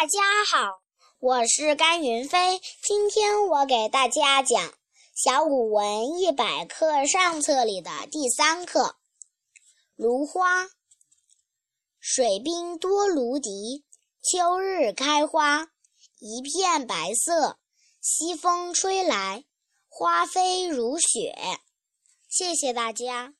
大家好我是甘云飞今天我给大家讲小古文一百课上册里的第三课。芦花水滨多芦笛秋日开花一片白色西风吹来花飞如雪。谢谢大家。